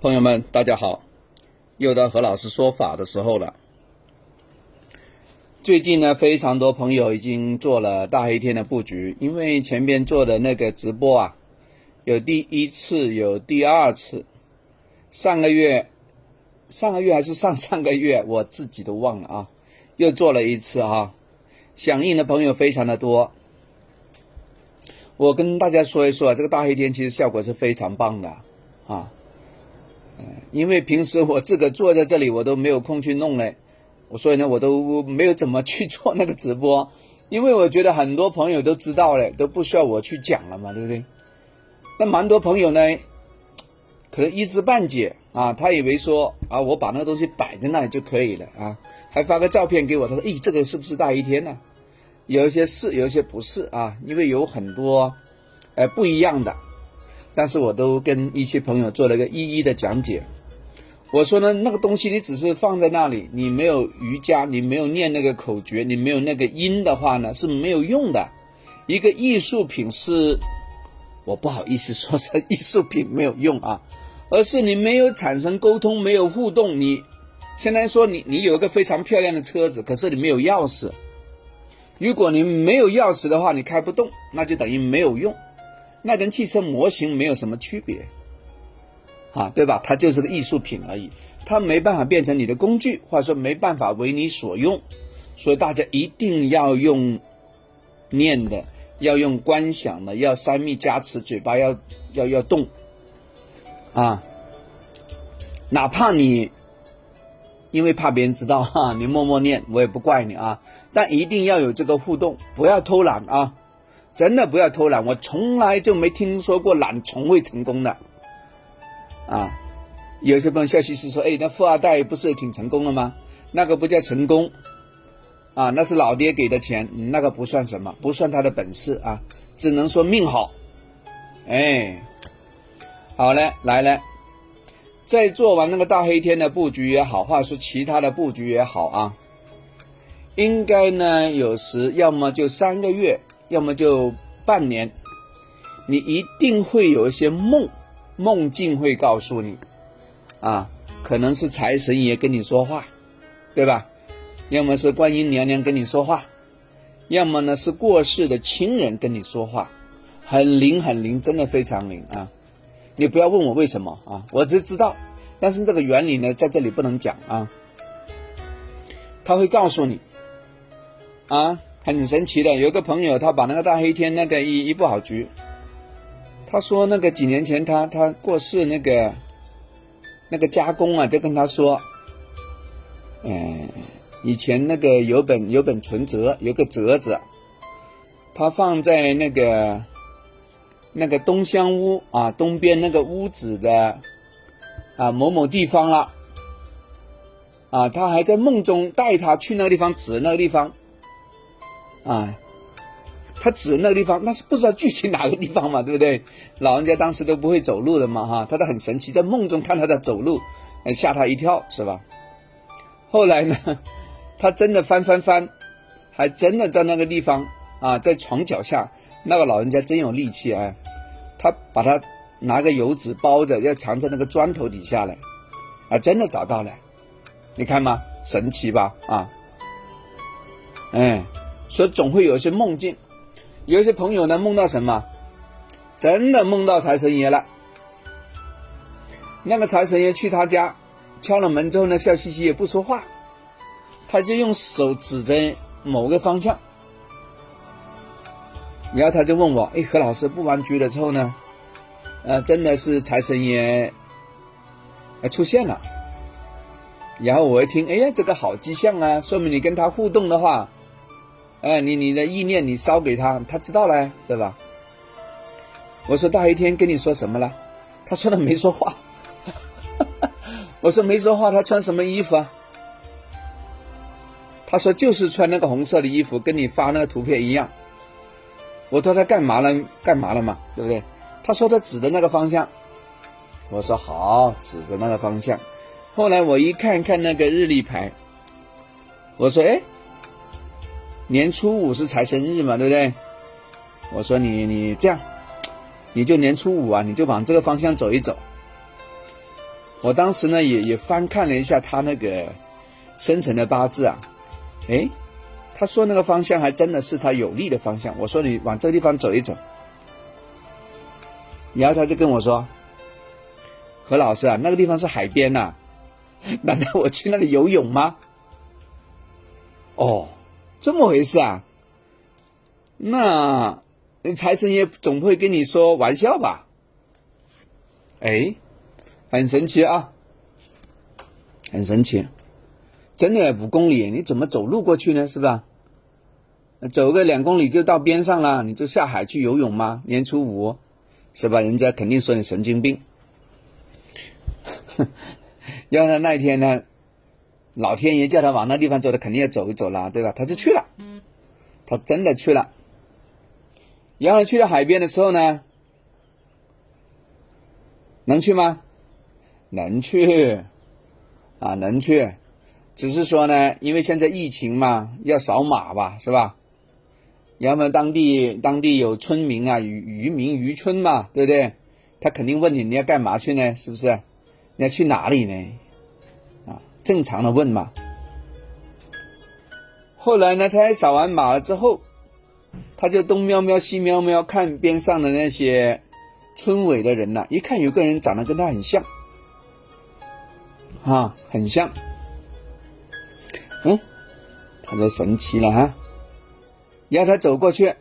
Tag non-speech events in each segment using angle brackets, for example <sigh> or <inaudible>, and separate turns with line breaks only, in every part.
朋友们，大家好，又到何老师说法的时候了。最近呢，非常多朋友已经做了大黑天的布局，因为前边做的那个直播啊，有第一次，有第二次，上个月，上个月还是上上个月，<laughs> 我自己都忘了啊，又做了一次哈，响应的朋友非常的多。我跟大家说一说，这个大黑天其实效果是非常棒的啊。因为平时我自个坐在这里，我都没有空去弄嘞，我所以呢，我都没有怎么去做那个直播，因为我觉得很多朋友都知道了，都不需要我去讲了嘛，对不对？那蛮多朋友呢，可能一知半解啊，他以为说啊，我把那个东西摆在那里就可以了啊，还发个照片给我，他说，咦，这个是不是大一天呢？有一些是，有一些不是啊，因为有很多，呃，不一样的。但是我都跟一些朋友做了一个一一的讲解。我说呢，那个东西你只是放在那里，你没有瑜伽，你没有念那个口诀，你没有那个音的话呢，是没有用的。一个艺术品是，我不好意思说是艺术品没有用啊，而是你没有产生沟通，没有互动。你现在说你你有一个非常漂亮的车子，可是你没有钥匙。如果你没有钥匙的话，你开不动，那就等于没有用。那跟汽车模型没有什么区别，啊，对吧？它就是个艺术品而已，它没办法变成你的工具，或者说没办法为你所用，所以大家一定要用念的，要用观想的，要三密加持，嘴巴要要要动，啊，哪怕你因为怕别人知道哈，你默默念，我也不怪你啊，但一定要有这个互动，不要偷懒啊。真的不要偷懒，我从来就没听说过懒从未成功的，啊，有些朋友笑嘻嘻说：“哎，那富二代不是挺成功的吗？那个不叫成功，啊，那是老爹给的钱，那个不算什么，不算他的本事啊，只能说命好。”哎，好嘞，来了，在做完那个大黑天的布局也好，或者说其他的布局也好啊，应该呢，有时要么就三个月。要么就半年，你一定会有一些梦，梦境会告诉你，啊，可能是财神爷跟你说话，对吧？要么是观音娘娘跟你说话，要么呢是过世的亲人跟你说话，很灵很灵，真的非常灵啊！你不要问我为什么啊，我只知道，但是这个原理呢，在这里不能讲啊。他会告诉你，啊。很神奇的，有个朋友，他把那个大黑天那个一一布好局，他说那个几年前他他过世那个那个加工啊，就跟他说，嗯，以前那个有本有本存折，有个折子，他放在那个那个东厢屋啊东边那个屋子的啊某某地方了，啊，他还在梦中带他去那个地方指那个地方。啊，他指那个地方，那是不知道具体哪个地方嘛，对不对？老人家当时都不会走路的嘛，哈，他都很神奇，在梦中看他在走路，吓他一跳，是吧？后来呢，他真的翻翻翻，还真的在那个地方啊，在床脚下，那个老人家真有力气啊，他把他拿个油纸包着，要藏在那个砖头底下来，啊，真的找到了，你看嘛？神奇吧？啊，哎。所以总会有一些梦境，有一些朋友呢梦到什么，真的梦到财神爷了。那个财神爷去他家，敲了门之后呢，笑嘻嘻也不说话，他就用手指着某个方向，然后他就问我：“哎，何老师布完局了之后呢？呃，真的是财神爷，出现了。”然后我一听，哎呀，这个好迹象啊，说明你跟他互动的话。哎，你你的意念你烧给他，他知道了，对吧？我说大黑天跟你说什么了？他说的没说话。<laughs> 我说没说话，他穿什么衣服啊？他说就是穿那个红色的衣服，跟你发那个图片一样。我说他干嘛了？干嘛了嘛？对不对？他说他指的那个方向。我说好，指着那个方向。后来我一看看那个日历牌，我说哎。年初五是财神日嘛，对不对？我说你你这样，你就年初五啊，你就往这个方向走一走。我当时呢也也翻看了一下他那个生辰的八字啊，哎，他说那个方向还真的是他有利的方向。我说你往这个地方走一走，然后他就跟我说：“何老师啊，那个地方是海边呐，难道我去那里游泳吗？”哦，这么回事啊？那财神爷总不会跟你说玩笑吧？哎。很神奇啊，很神奇，真的五公里，你怎么走路过去呢？是吧？走个两公里就到边上了，你就下海去游泳吗？年初五，是吧？人家肯定说你神经病。<laughs> 要他那一天呢，老天爷叫他往那地方走，他肯定要走一走了，对吧？他就去了，他真的去了。然后去到海边的时候呢，能去吗？能去，啊，能去，只是说呢，因为现在疫情嘛，要扫码吧，是吧？然后当地当地有村民啊，渔渔民渔村嘛，对不对？他肯定问你你要干嘛去呢？是不是？你要去哪里呢？正常的问嘛。后来呢，他扫完码了之后，他就东瞄瞄西瞄瞄，看边上的那些村委的人呐，一看有个人长得跟他很像。啊，很像，嗯，他就神奇了哈。然后他走过去，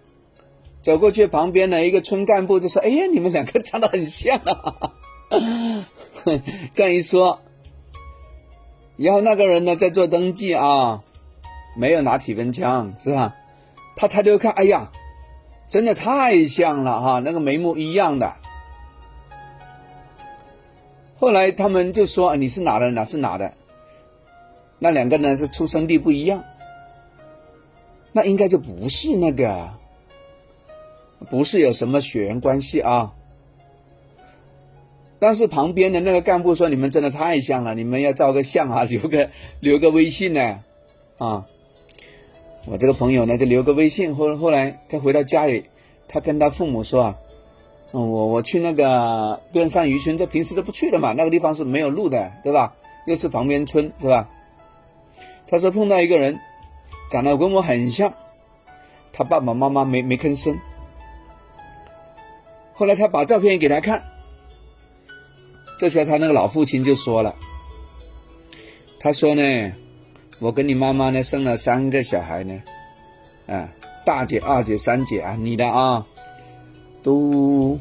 走过去旁边的一个村干部就说：“哎呀，你们两个长得很像啊！” <laughs> 这样一说，然后那个人呢在做登记啊，没有拿体温枪是吧？他抬头看，哎呀，真的太像了哈，那个眉目一样的。后来他们就说：“你是哪的？哪是哪的？”那两个呢是出生地不一样，那应该就不是那个，不是有什么血缘关系啊。但是旁边的那个干部说：“你们真的太像了，你们要照个相啊，<laughs> 留个留个微信呢。”啊，我这个朋友呢就留个微信。后后来他回到家里，他跟他父母说啊。我我去那个边上渔村，这平时都不去的嘛，那个地方是没有路的，对吧？又是旁边村，是吧？他说碰到一个人，长得跟我很像，他爸爸妈妈没没吭声。后来他把照片给他看，这时候他那个老父亲就说了，他说呢，我跟你妈妈呢生了三个小孩呢，啊，大姐、二姐、三姐啊，你的啊。都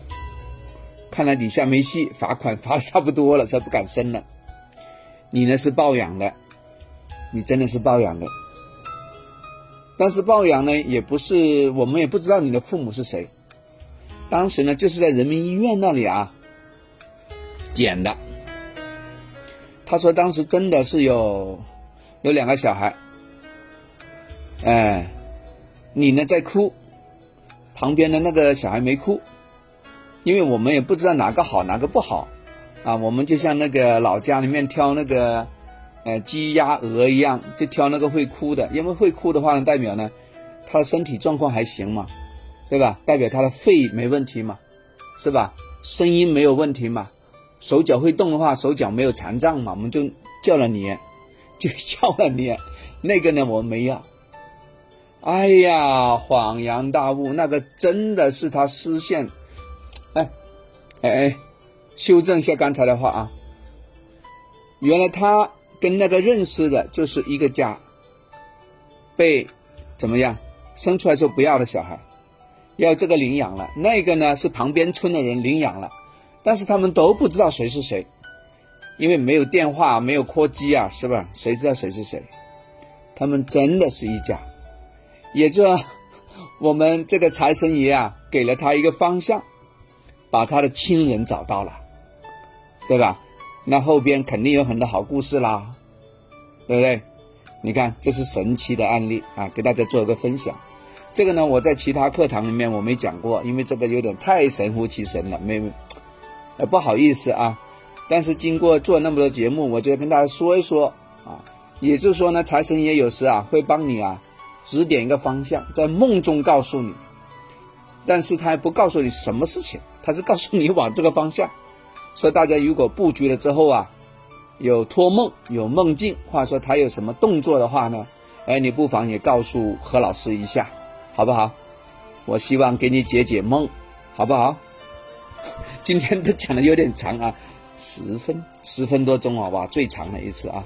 看来底下没戏，罚款罚的差不多了，才不敢生了。你呢是抱养的，你真的是抱养的。但是抱养呢，也不是我们也不知道你的父母是谁。当时呢，就是在人民医院那里啊捡的。他说当时真的是有有两个小孩，哎，你呢在哭。旁边的那个小孩没哭，因为我们也不知道哪个好哪个不好，啊，我们就像那个老家里面挑那个，呃，鸡鸭鹅一样，就挑那个会哭的，因为会哭的话呢，代表呢，他的身体状况还行嘛，对吧？代表他的肺没问题嘛，是吧？声音没有问题嘛，手脚会动的话，手脚没有残障嘛，我们就叫了你，<laughs> 就叫了你，那个呢，我们没要。哎呀，恍然大悟，那个真的是他失陷。哎，哎哎，修正一下刚才的话啊，原来他跟那个认识的就是一个家，被怎么样生出来就不要的小孩，要这个领养了，那个呢是旁边村的人领养了，但是他们都不知道谁是谁，因为没有电话，没有扩机啊，是吧？谁知道谁是谁？他们真的是一家。也就 <laughs> 我们这个财神爷啊，给了他一个方向，把他的亲人找到了，对吧？那后边肯定有很多好故事啦，对不对？你看，这是神奇的案例啊，给大家做一个分享。这个呢，我在其他课堂里面我没讲过，因为这个有点太神乎其神了，没呃不好意思啊。但是经过做那么多节目，我就跟大家说一说啊。也就是说呢，财神爷有时啊会帮你啊。指点一个方向，在梦中告诉你，但是他还不告诉你什么事情，他是告诉你往这个方向。所以大家如果布局了之后啊，有托梦、有梦境，或者说他有什么动作的话呢？哎，你不妨也告诉何老师一下，好不好？我希望给你解解梦，好不好？<laughs> 今天都讲的有点长啊，十分十分多钟好吧，最长的一次啊！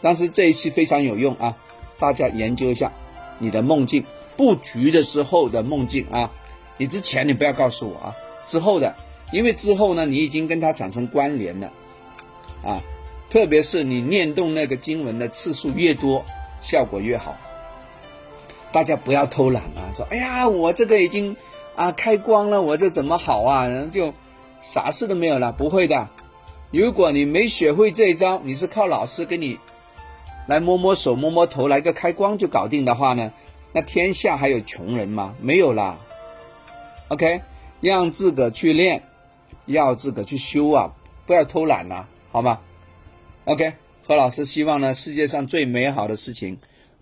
但是这一期非常有用啊，大家研究一下你的梦境布局的时候的梦境啊。你之前你不要告诉我啊，之后的，因为之后呢，你已经跟它产生关联了啊。特别是你念动那个经文的次数越多，效果越好。大家不要偷懒啊！说，哎呀，我这个已经啊开光了，我这怎么好啊？然后就啥事都没有了。不会的，如果你没学会这一招，你是靠老师给你来摸摸手、摸摸头，来个开光就搞定的话呢，那天下还有穷人吗？没有啦。OK，让自个去练，要自个去修啊，不要偷懒呐，好吗？OK，何老师希望呢，世界上最美好的事情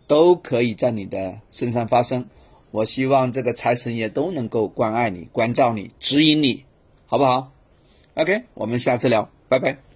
都可以在你的身上发生。我希望这个财神爷都能够关爱你、关照你、指引你，好不好？OK，我们下次聊，拜拜。